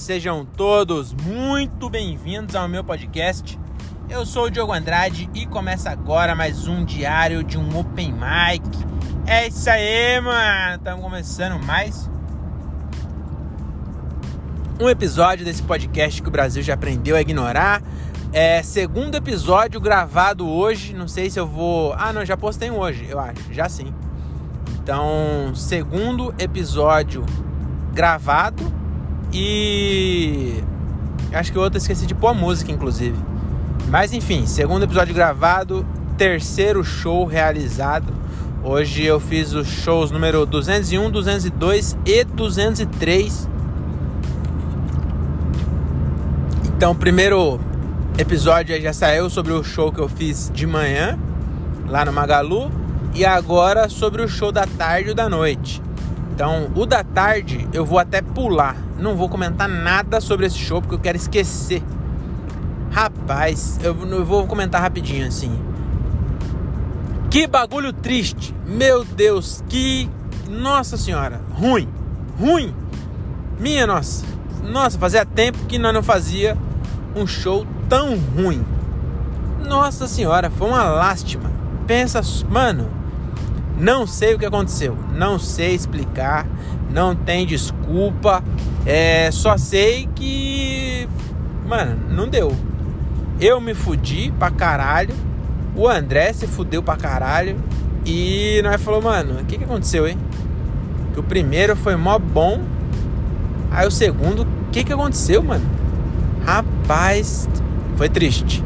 sejam todos muito bem-vindos ao meu podcast. Eu sou o Diogo Andrade e começa agora mais um diário de um Open Mic. É isso aí, mano! Estamos começando mais um episódio desse podcast que o Brasil já aprendeu a ignorar. É segundo episódio gravado hoje. Não sei se eu vou. Ah, não, já postei um hoje, eu acho. Já sim. Então, segundo episódio gravado e acho que o outro esqueci de pôr a música, inclusive. Mas enfim, segundo episódio gravado, terceiro show realizado. Hoje eu fiz os shows número 201, 202 e 203. Então, primeiro episódio já saiu sobre o show que eu fiz de manhã, lá no Magalu. E agora sobre o show da tarde e da noite. Então, o da tarde eu vou até pular. Não vou comentar nada sobre esse show porque eu quero esquecer. Rapaz, eu, eu vou comentar rapidinho assim. Que bagulho triste. Meu Deus, que. Nossa senhora, ruim. Ruim. Minha nossa. Nossa, fazia tempo que nós não fazia um show tão ruim. Nossa senhora, foi uma lástima. Pensa, mano, não sei o que aconteceu, não sei explicar, não tem desculpa, é, só sei que, mano, não deu. Eu me fudi pra caralho, o André se fudeu pra caralho e nós falou, mano, o que, que aconteceu, hein? Que o primeiro foi mó bom, aí o segundo, o que, que aconteceu, mano? Rapaz, foi triste.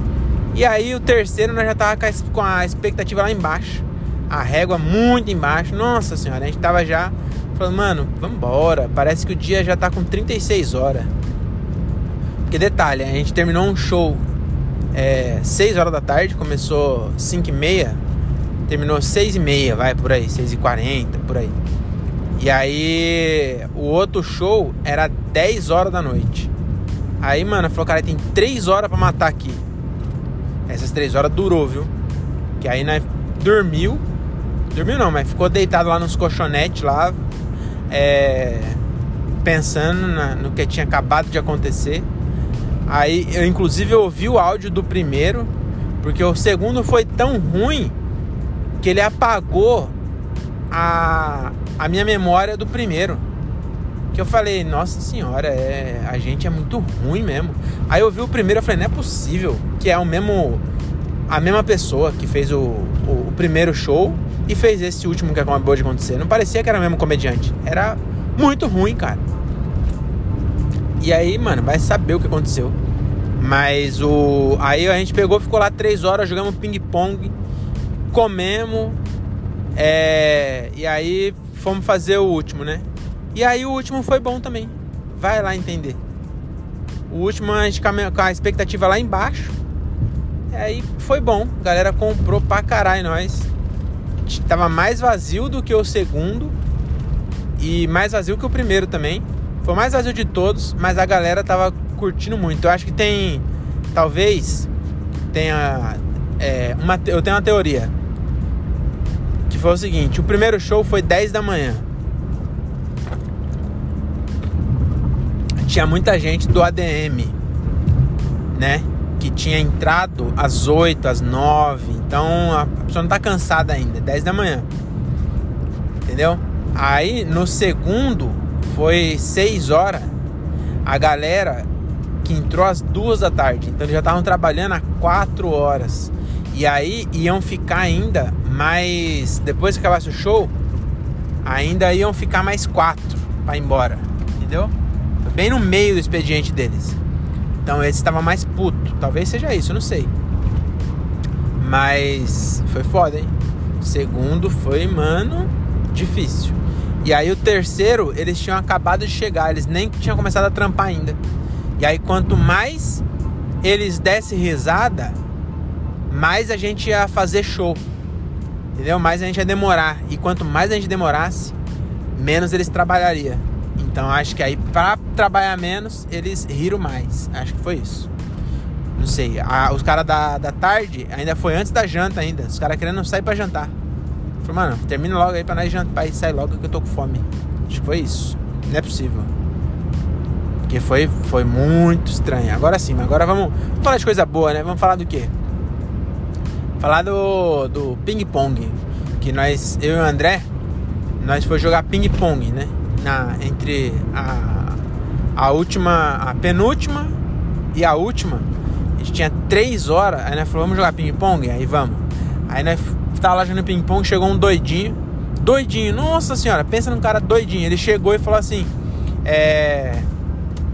E aí o terceiro nós já tava com a expectativa lá embaixo a régua muito embaixo. Nossa senhora, a gente tava já falando, mano, vambora. Parece que o dia já tá com 36 horas. Porque detalhe, a gente terminou um show é, 6 horas da tarde, começou 5 e meia, terminou 6 e meia, vai por aí, 6 e 40, por aí. E aí o outro show era 10 horas da noite. Aí, mano, falou, cara, tem 3 horas para matar aqui. Essas 3 horas durou, viu? Que aí nós dormiu Dormiu não, mas ficou deitado lá nos colchonetes lá, é, pensando na, no que tinha acabado de acontecer. Aí eu inclusive ouvi o áudio do primeiro, porque o segundo foi tão ruim que ele apagou a, a minha memória do primeiro. Que eu falei, nossa senhora, é, a gente é muito ruim mesmo. Aí eu vi o primeiro e falei, não é possível que é o mesmo. A mesma pessoa que fez o, o, o primeiro show e fez esse último que acabou de acontecer. Não parecia que era o mesmo comediante. Era muito ruim, cara. E aí, mano, vai saber o que aconteceu. Mas o. Aí a gente pegou, ficou lá três horas, jogamos ping-pong, comemos. É... E aí fomos fazer o último, né? E aí o último foi bom também. Vai lá entender. O último a gente com a expectativa lá embaixo. Aí foi bom. A galera comprou pra caralho nós tava mais vazio do que o segundo e mais vazio que o primeiro também. Foi mais vazio de todos, mas a galera tava curtindo muito. Eu acho que tem, talvez, tenha é, uma, eu tenho uma teoria que foi o seguinte: o primeiro show foi 10 da manhã. Tinha muita gente do ADM, né? Que tinha entrado às 8, às 9. Então a pessoa não tá cansada ainda, 10 da manhã. Entendeu? Aí no segundo foi 6 horas. A galera que entrou às 2 da tarde. Então eles já estavam trabalhando há 4 horas. E aí iam ficar ainda mais. Depois que acabasse o show, ainda iam ficar mais 4 para ir embora. Entendeu? Bem no meio do expediente deles. Então esse estava mais puto. Talvez seja isso, não sei. Mas foi foda, hein? Segundo foi, mano, difícil. E aí o terceiro, eles tinham acabado de chegar, eles nem tinham começado a trampar ainda. E aí quanto mais eles dessem risada, mais a gente ia fazer show. Entendeu? Mais a gente ia demorar. E quanto mais a gente demorasse, menos eles trabalhariam. Então acho que aí para trabalhar menos, eles riram mais. Acho que foi isso. Não sei. A, os caras da, da tarde ainda foi antes da janta ainda. Os caras querendo sair para jantar. Falei, mano, termina logo aí pra nós jantar e sair logo que eu tô com fome. Acho que foi isso. Não é possível. Porque foi, foi muito estranho. Agora sim, agora vamos, vamos falar de coisa boa, né? Vamos falar do quê? Falar do, do ping-pong. Que nós, eu e o André, nós foi jogar ping-pong, né? Na, entre a, a última, a penúltima e a última. A gente tinha três horas. Aí nós falamos, vamos jogar ping-pong? Aí vamos. Aí nós tava lá jogando ping-pong, chegou um doidinho. Doidinho, nossa senhora, pensa num cara doidinho. Ele chegou e falou assim: É.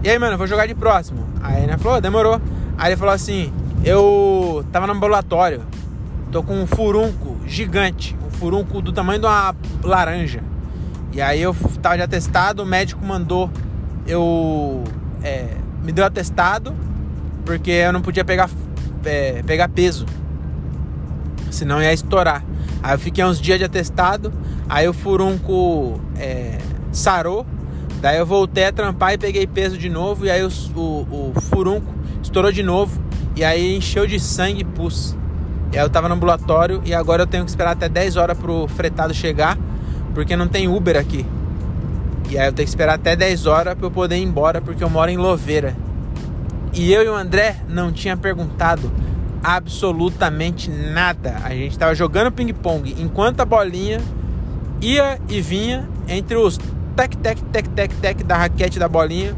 E aí, mano, vou jogar de próximo. Aí né, falou, demorou. Aí ele falou assim: Eu tava no ambulatório, tô com um furunco gigante, um furunco do tamanho de uma laranja. E aí eu tava de atestado, o médico mandou eu. É, me deu atestado, porque eu não podia pegar, é, pegar peso, senão ia estourar. Aí eu fiquei uns dias de atestado, aí o furunco é, sarou Daí eu voltei a trampar e peguei peso de novo. E aí o, o, o furunco estourou de novo. E aí encheu de sangue e pus. E aí eu tava no ambulatório e agora eu tenho que esperar até 10 horas pro fretado chegar. Porque não tem Uber aqui. E aí eu tenho que esperar até 10 horas para eu poder ir embora porque eu moro em Louveira. E eu e o André não tinha perguntado absolutamente nada. A gente tava jogando ping-pong enquanto a bolinha ia e vinha entre os tec, tec, tec, tec, tec da raquete da bolinha.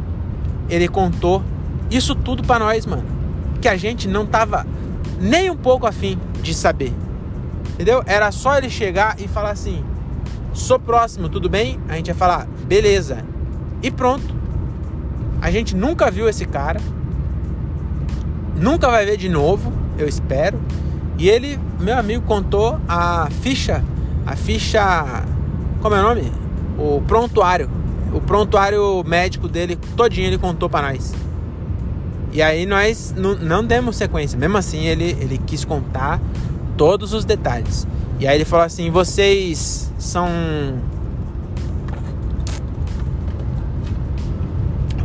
Ele contou isso tudo para nós, mano. Que a gente não tava nem um pouco afim de saber. Entendeu? Era só ele chegar e falar assim: sou próximo, tudo bem? A gente ia falar, beleza. E pronto. A gente nunca viu esse cara. Nunca vai ver de novo, eu espero. E ele, meu amigo, contou a ficha. A ficha. Como é o nome? o prontuário. O prontuário médico dele, todinho ele contou para nós. E aí nós não demos sequência. Mesmo assim, ele, ele quis contar todos os detalhes. E aí ele falou assim: vocês são.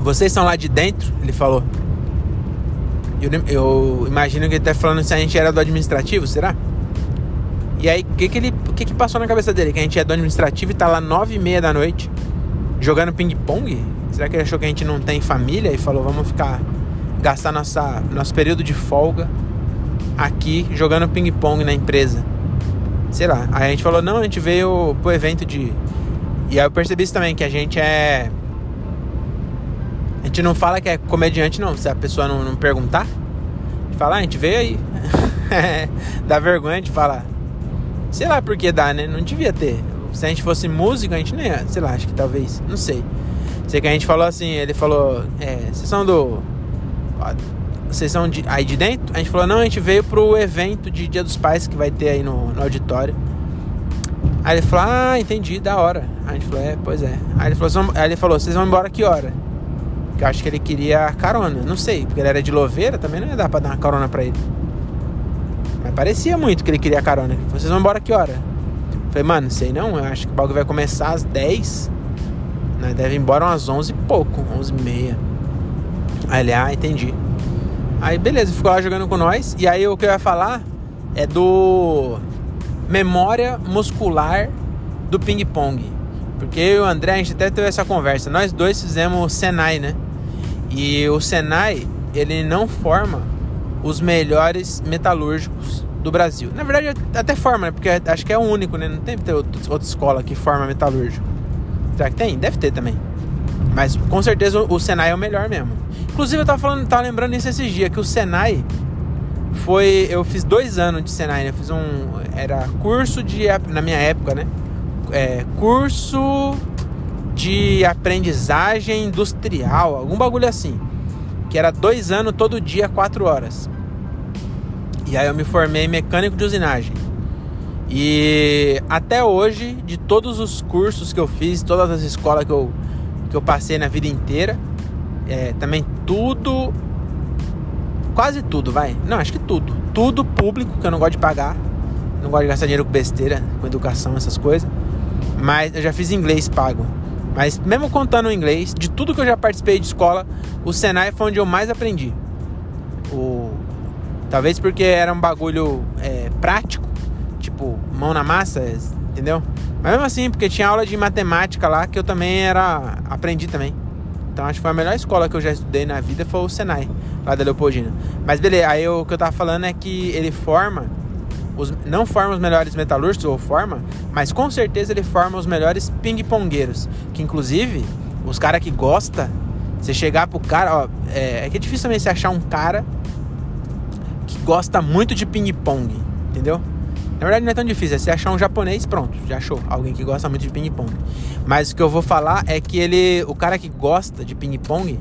Vocês são lá de dentro? Ele falou. Eu, eu imagino que ele tá falando se a gente era do administrativo, será? E aí, o que, que ele. Que, que passou na cabeça dele? Que a gente é do administrativo e tá lá nove e meia da noite jogando ping-pong? Será que ele achou que a gente não tem família e falou, vamos ficar. gastar nossa, nosso período de folga aqui jogando ping-pong na empresa? Sei lá. Aí a gente falou, não, a gente veio pro evento de. E aí eu percebi isso também, que a gente é. A gente não fala que é comediante, não. Se a pessoa não, não perguntar, a gente fala, ah, a gente veio aí. Dá vergonha de falar. Sei lá por que dá, né? Não devia ter. Se a gente fosse músico, a gente nem ia. Sei lá, acho que talvez. Não sei. Sei que a gente falou assim, ele falou, é, vocês são do. Vocês são de, aí de dentro? A gente falou, não, a gente veio pro evento de Dia dos Pais que vai ter aí no, no auditório. Aí ele falou, ah, entendi, da hora. Aí a gente falou, é, pois é. Aí ele falou, aí ele falou vocês vão embora que hora? Que eu acho que ele queria carona. Não sei, porque ele era de Louveira, também não ia dar pra dar uma carona pra ele. Mas parecia muito que ele queria carona. Vocês vão embora que hora? falei, mano, sei não. Eu acho que o bagulho vai começar às 10. Nós deve ir embora umas 11 e pouco, 11 e meia. Aí ele, ah, entendi. Aí beleza, ficou lá jogando com nós. E aí o que eu ia falar é do memória muscular do ping-pong. Porque eu e o André, a gente até teve essa conversa. Nós dois fizemos o Senai, né? E o Senai, ele não forma os melhores metalúrgicos do Brasil. Na verdade, até forma, né? Porque acho que é o único, né? Não tem outra escola que forma metalúrgico. Será que tem? Deve ter também. Mas com certeza o Senai é o melhor mesmo. Inclusive eu tava falando, tava lembrando isso esses dias, que o Senai foi. Eu fiz dois anos de Senai, né? Eu fiz um. Era curso de. Na minha época, né? É, curso de aprendizagem industrial, algum bagulho assim que era dois anos todo dia, quatro horas. E aí eu me formei mecânico de usinagem. E até hoje, de todos os cursos que eu fiz, todas as escolas que eu, que eu passei na vida inteira, é, também tudo, quase tudo, vai. Não, acho que tudo. Tudo público, que eu não gosto de pagar. Não gosto de gastar dinheiro com besteira, com educação, essas coisas. Mas eu já fiz inglês pago. Mas mesmo contando o inglês, de tudo que eu já participei de escola, o Senai foi onde eu mais aprendi. O... Talvez porque era um bagulho é, prático, tipo, mão na massa, entendeu? Mas mesmo assim, porque tinha aula de matemática lá que eu também era. aprendi também. Então acho que foi a melhor escola que eu já estudei na vida foi o Senai, lá da Leopoldina. Mas beleza, aí o que eu tava falando é que ele forma, os, não forma os melhores metalúrgicos, ou forma, mas com certeza ele forma os melhores ping-pongueiros. Que inclusive, os caras que gostam, você chegar pro cara, ó, é, é que é difícil também você achar um cara que gosta muito de ping-pong, entendeu? Na verdade não é tão difícil, é você achar um japonês, pronto, já achou. Alguém que gosta muito de ping-pong. Mas o que eu vou falar é que ele. O cara que gosta de ping-pong,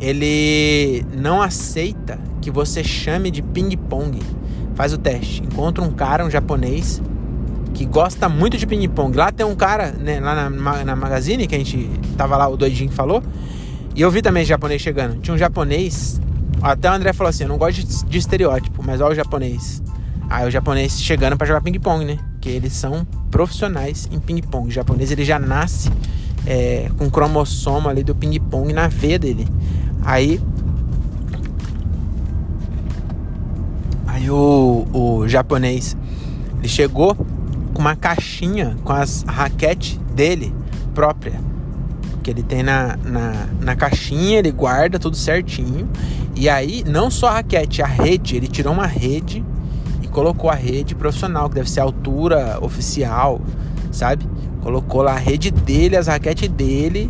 ele não aceita que você chame de ping-pong. Faz o teste. Encontra um cara, um japonês, que gosta muito de ping-pong. Lá tem um cara, né, lá na, na Magazine, que a gente tava lá, o doidinho falou. E eu vi também japonês chegando. Tinha um japonês. Até o André falou assim: eu não gosto de, de estereótipo, mas olha o japonês. Aí o japonês chegando para jogar ping-pong, né? Que eles são profissionais em ping-pong. O japonês ele já nasce é, com cromossomo ali do ping-pong na veia dele. Aí. Aí o, o japonês ele chegou com uma caixinha com as raquetes dele própria. Que ele tem na, na, na caixinha, ele guarda tudo certinho. E aí, não só a raquete, a rede, ele tirou uma rede colocou a rede profissional, que deve ser a altura oficial, sabe? Colocou lá a rede dele, as raquetes dele,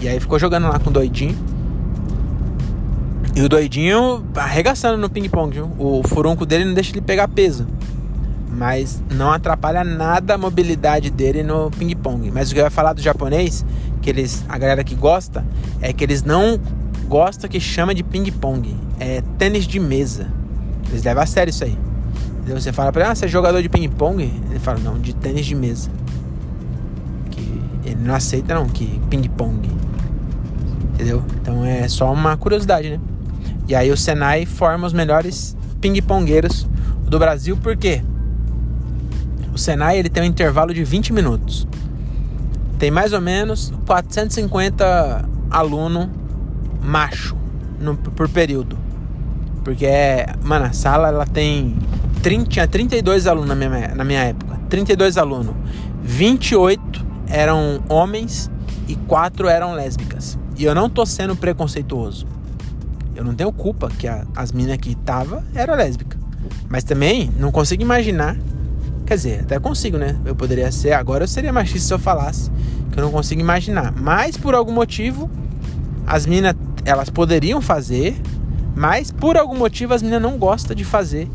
e aí ficou jogando lá com o doidinho. E o doidinho arregaçando no ping-pong, O furunco dele não deixa ele pegar peso. Mas não atrapalha nada a mobilidade dele no ping-pong. Mas o que eu ia falar do japonês, que eles, a galera que gosta, é que eles não gostam que chama de ping-pong. É tênis de mesa. Eles levam a sério isso aí. Você fala pra ele, ah, você é jogador de ping-pong? Ele fala, não, de tênis de mesa. Que ele não aceita não, que ping-pong. Entendeu? Então é só uma curiosidade, né? E aí o Senai forma os melhores ping-pongueiros do Brasil, por quê? O Senai ele tem um intervalo de 20 minutos. Tem mais ou menos 450 aluno macho no, por período. Porque mano, a sala ela tem 30, tinha 32 alunos na minha, na minha época. 32 alunos. 28 eram homens e 4 eram lésbicas. E eu não tô sendo preconceituoso. Eu não tenho culpa que a, as minas que tava era lésbica. Mas também não consigo imaginar. Quer dizer, até consigo, né? Eu poderia ser. Agora eu seria machista se eu falasse. Que eu não consigo imaginar. Mas por algum motivo, as minas elas poderiam fazer. Mas por algum motivo as minas não gostam de fazer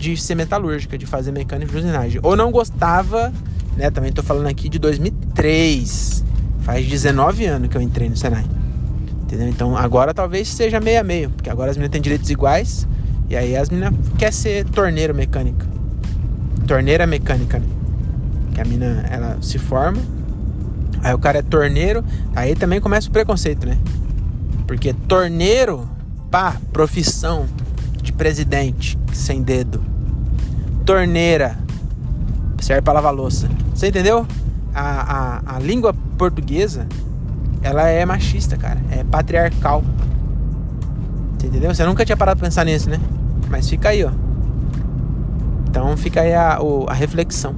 de ser metalúrgica, de fazer mecânica de usinagem. Ou não gostava, né? Também tô falando aqui de 2003. Faz 19 anos que eu entrei no Senai. Entendeu? Então agora talvez seja meio a meio, porque agora as meninas têm direitos iguais. E aí as meninas quer ser torneiro mecânica. Torneira mecânica, né? Que a mina ela se forma. Aí o cara é torneiro, aí também começa o preconceito, né? Porque torneiro, pá, profissão de presidente sem dedo torneira serve para lavar louça. Você entendeu? A, a, a língua portuguesa ela é machista, cara. É patriarcal. Você entendeu? Você nunca tinha parado pra pensar nisso, né? Mas fica aí, ó. Então fica aí a, a reflexão.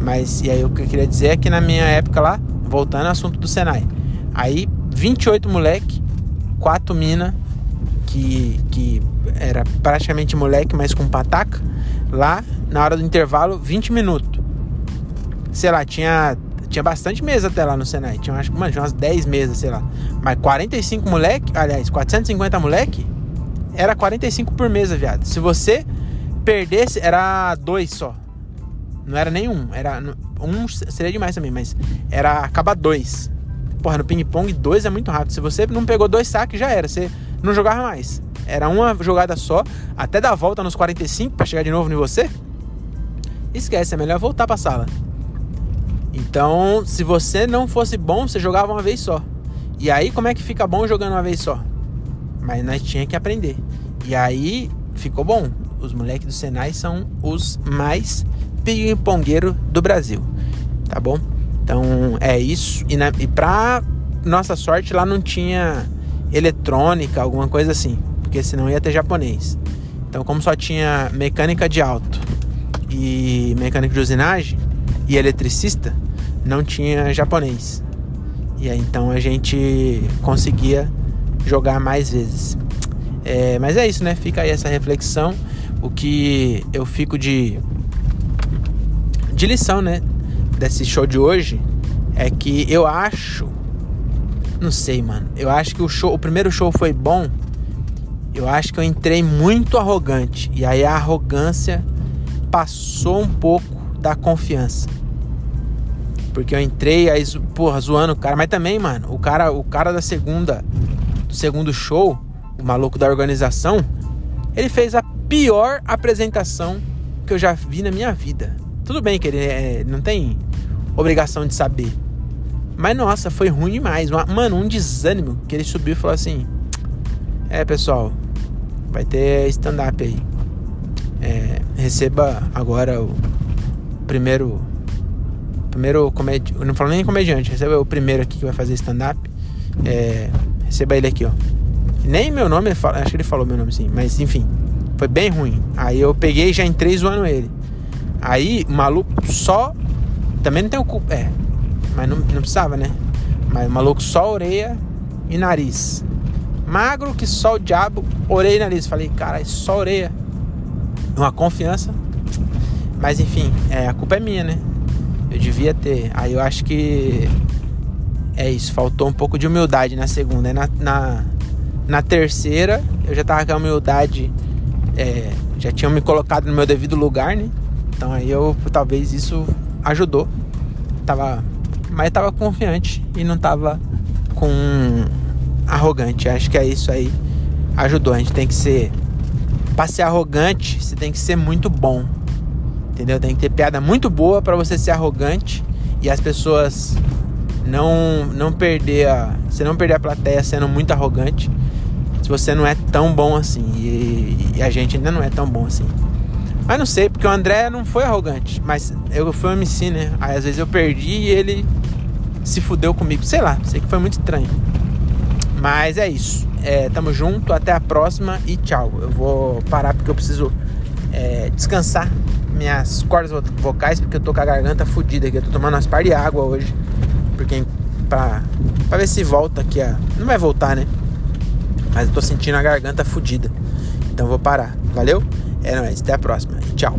Mas e aí o que eu queria dizer é que na minha época lá, voltando ao assunto do Senai, aí 28 moleque, 4 mina que, que era praticamente moleque, mas com pataca, lá na hora do intervalo, 20 minutos. Sei lá, tinha, tinha bastante mesa até lá no Senai. Tinha, acho, mano, umas 10 mesas, sei lá. Mas 45 moleque, aliás, 450 moleque, era 45 por mesa, viado. Se você perdesse, era dois só. Não era nenhum. Era, um seria demais também, mas era acaba dois. Porra, no ping-pong, dois é muito rápido. Se você não pegou dois saques, já era. Você não jogava mais. Era uma jogada só, até dar a volta nos 45 para chegar de novo em você. Esquece, é melhor voltar para a sala. Então, se você não fosse bom, você jogava uma vez só. E aí, como é que fica bom jogando uma vez só? Mas nós tinha que aprender. E aí, ficou bom. Os moleques do Senai são os mais ping-pongueiros do Brasil. Tá bom? Então, é isso. E, na, e pra nossa sorte, lá não tinha eletrônica, alguma coisa assim, porque senão ia ter japonês. Então, como só tinha mecânica de alto e mecânica de usinagem e eletricista, não tinha japonês. E aí então a gente conseguia jogar mais vezes. É, mas é isso, né? Fica aí essa reflexão. O que eu fico de, de lição, né? Desse show de hoje é que eu acho. Não sei, mano. Eu acho que o show, o primeiro show foi bom. Eu acho que eu entrei muito arrogante. E aí a arrogância passou um pouco da confiança. Porque eu entrei aí, porra, zoando o cara. Mas também, mano, o cara, o cara da segunda, do segundo show, o maluco da organização, ele fez a pior apresentação que eu já vi na minha vida. Tudo bem que ele é, não tem obrigação de saber. Mas nossa, foi ruim demais. Mano, um desânimo que ele subiu e falou assim: É, pessoal, vai ter stand-up aí. É, receba agora o primeiro. Primeiro comediante. Não falo nem comediante, receba o primeiro aqui que vai fazer stand-up. É, receba ele aqui, ó. Nem meu nome, fala, acho que ele falou meu nome sim, mas enfim, foi bem ruim. Aí eu peguei já entrei zoando ele. Aí o maluco só. Também não tem o culpa. É, mas não, não precisava, né? Mas o maluco só orelha e nariz. Magro que só o diabo, orelha e nariz. Falei, cara, só orelha. Uma confiança mas enfim, é, a culpa é minha, né? Eu devia ter. Aí eu acho que é isso. Faltou um pouco de humildade na segunda. Na, na, na terceira, eu já tava com a humildade. É, já tinham me colocado no meu devido lugar, né? Então aí eu talvez isso ajudou. Tava, mas tava confiante e não tava com arrogante. Acho que é isso aí. Ajudou. A gente tem que ser. Pra ser arrogante, você tem que ser muito bom entendeu? Tem que ter piada muito boa para você ser arrogante e as pessoas não não perder a você não perder a plateia sendo muito arrogante se você não é tão bom assim e, e, a gente ainda não é tão bom assim mas não sei porque o André não foi arrogante mas eu fui um MC né aí às vezes eu perdi e ele se fudeu comigo sei lá sei que foi muito estranho mas é isso é, tamo junto até a próxima e tchau eu vou parar porque eu preciso é, descansar minhas cordas vocais, porque eu tô com a garganta fodida aqui. Eu tô tomando umas par de água hoje. Porque pra, pra ver se volta aqui a. Não vai voltar, né? Mas eu tô sentindo a garganta fodida. Então vou parar. Valeu? É nóis, até a próxima. Tchau.